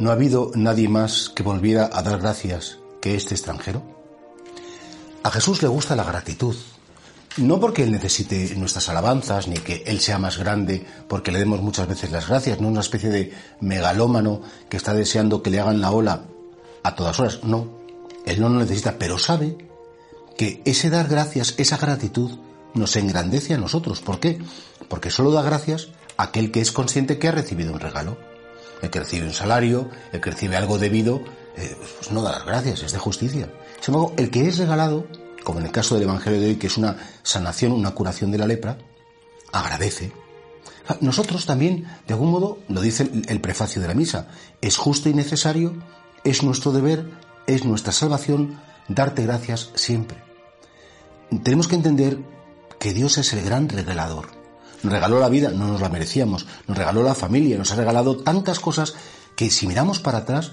¿No ha habido nadie más que volviera a dar gracias que este extranjero? A Jesús le gusta la gratitud, no porque Él necesite nuestras alabanzas, ni que Él sea más grande porque le demos muchas veces las gracias, no una especie de megalómano que está deseando que le hagan la ola a todas horas, no, Él no lo necesita, pero sabe que ese dar gracias, esa gratitud, nos engrandece a nosotros. ¿Por qué? Porque solo da gracias aquel que es consciente que ha recibido un regalo el que recibe un salario, el que recibe algo debido, eh, pues no da las gracias, es de justicia. Sin embargo, el que es regalado, como en el caso del Evangelio de hoy, que es una sanación, una curación de la lepra, agradece. Nosotros también, de algún modo, lo dice el prefacio de la misa, es justo y necesario, es nuestro deber, es nuestra salvación, darte gracias siempre. Tenemos que entender que Dios es el gran regalador nos regaló la vida, no nos la merecíamos, nos regaló la familia, nos ha regalado tantas cosas que si miramos para atrás,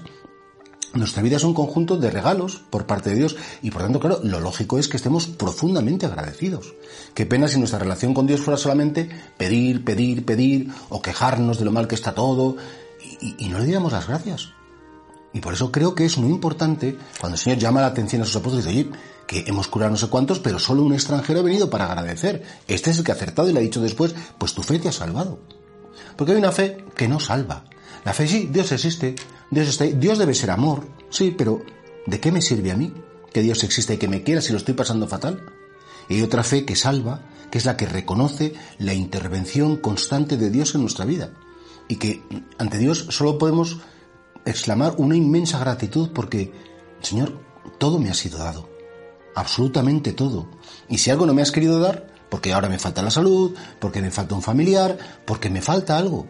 nuestra vida es un conjunto de regalos por parte de Dios y por tanto, claro, lo lógico es que estemos profundamente agradecidos. Qué pena si nuestra relación con Dios fuera solamente pedir, pedir, pedir o quejarnos de lo mal que está todo y, no le diéramos las gracias. Y por eso creo que es muy importante cuando el Señor llama la atención a sus apóstoles y dice, oye, que hemos curado no sé cuántos, pero solo un extranjero ha venido para agradecer. Este es el que ha acertado y le ha dicho después, pues tu fe te ha salvado. Porque hay una fe que no salva. La fe sí, Dios existe, Dios está ahí, Dios debe ser amor, sí, pero ¿de qué me sirve a mí que Dios exista y que me quiera si lo estoy pasando fatal? Y hay otra fe que salva, que es la que reconoce la intervención constante de Dios en nuestra vida. Y que ante Dios solo podemos exclamar una inmensa gratitud porque, Señor, todo me ha sido dado absolutamente todo. Y si algo no me has querido dar, porque ahora me falta la salud, porque me falta un familiar, porque me falta algo.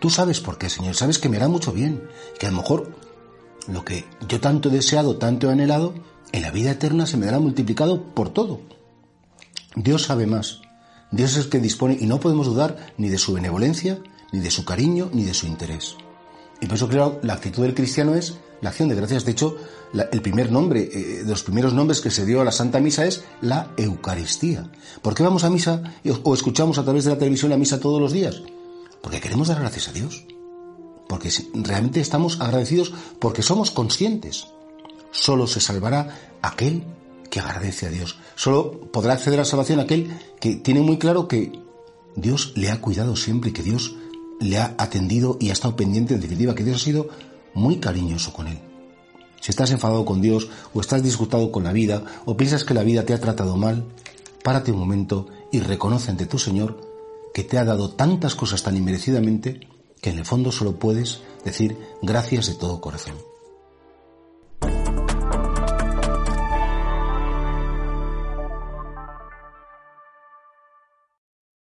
Tú sabes por qué, Señor, sabes que me hará mucho bien, que a lo mejor lo que yo tanto he deseado, tanto he anhelado, en la vida eterna se me dará multiplicado por todo. Dios sabe más. Dios es el que dispone y no podemos dudar ni de su benevolencia, ni de su cariño, ni de su interés. Y por eso creo la actitud del cristiano es la acción de gracias. De hecho, el primer nombre, eh, de los primeros nombres que se dio a la Santa Misa es la Eucaristía. ¿Por qué vamos a misa o escuchamos a través de la televisión la misa todos los días? Porque queremos dar gracias a Dios. Porque realmente estamos agradecidos porque somos conscientes. Solo se salvará aquel que agradece a Dios. Solo podrá acceder a la salvación aquel que tiene muy claro que Dios le ha cuidado siempre y que Dios le ha atendido y ha estado pendiente, en definitiva, que Dios ha sido muy cariñoso con él. Si estás enfadado con Dios o estás disgustado con la vida o piensas que la vida te ha tratado mal, párate un momento y reconoce ante tu Señor que te ha dado tantas cosas tan inmerecidamente que en el fondo solo puedes decir gracias de todo corazón.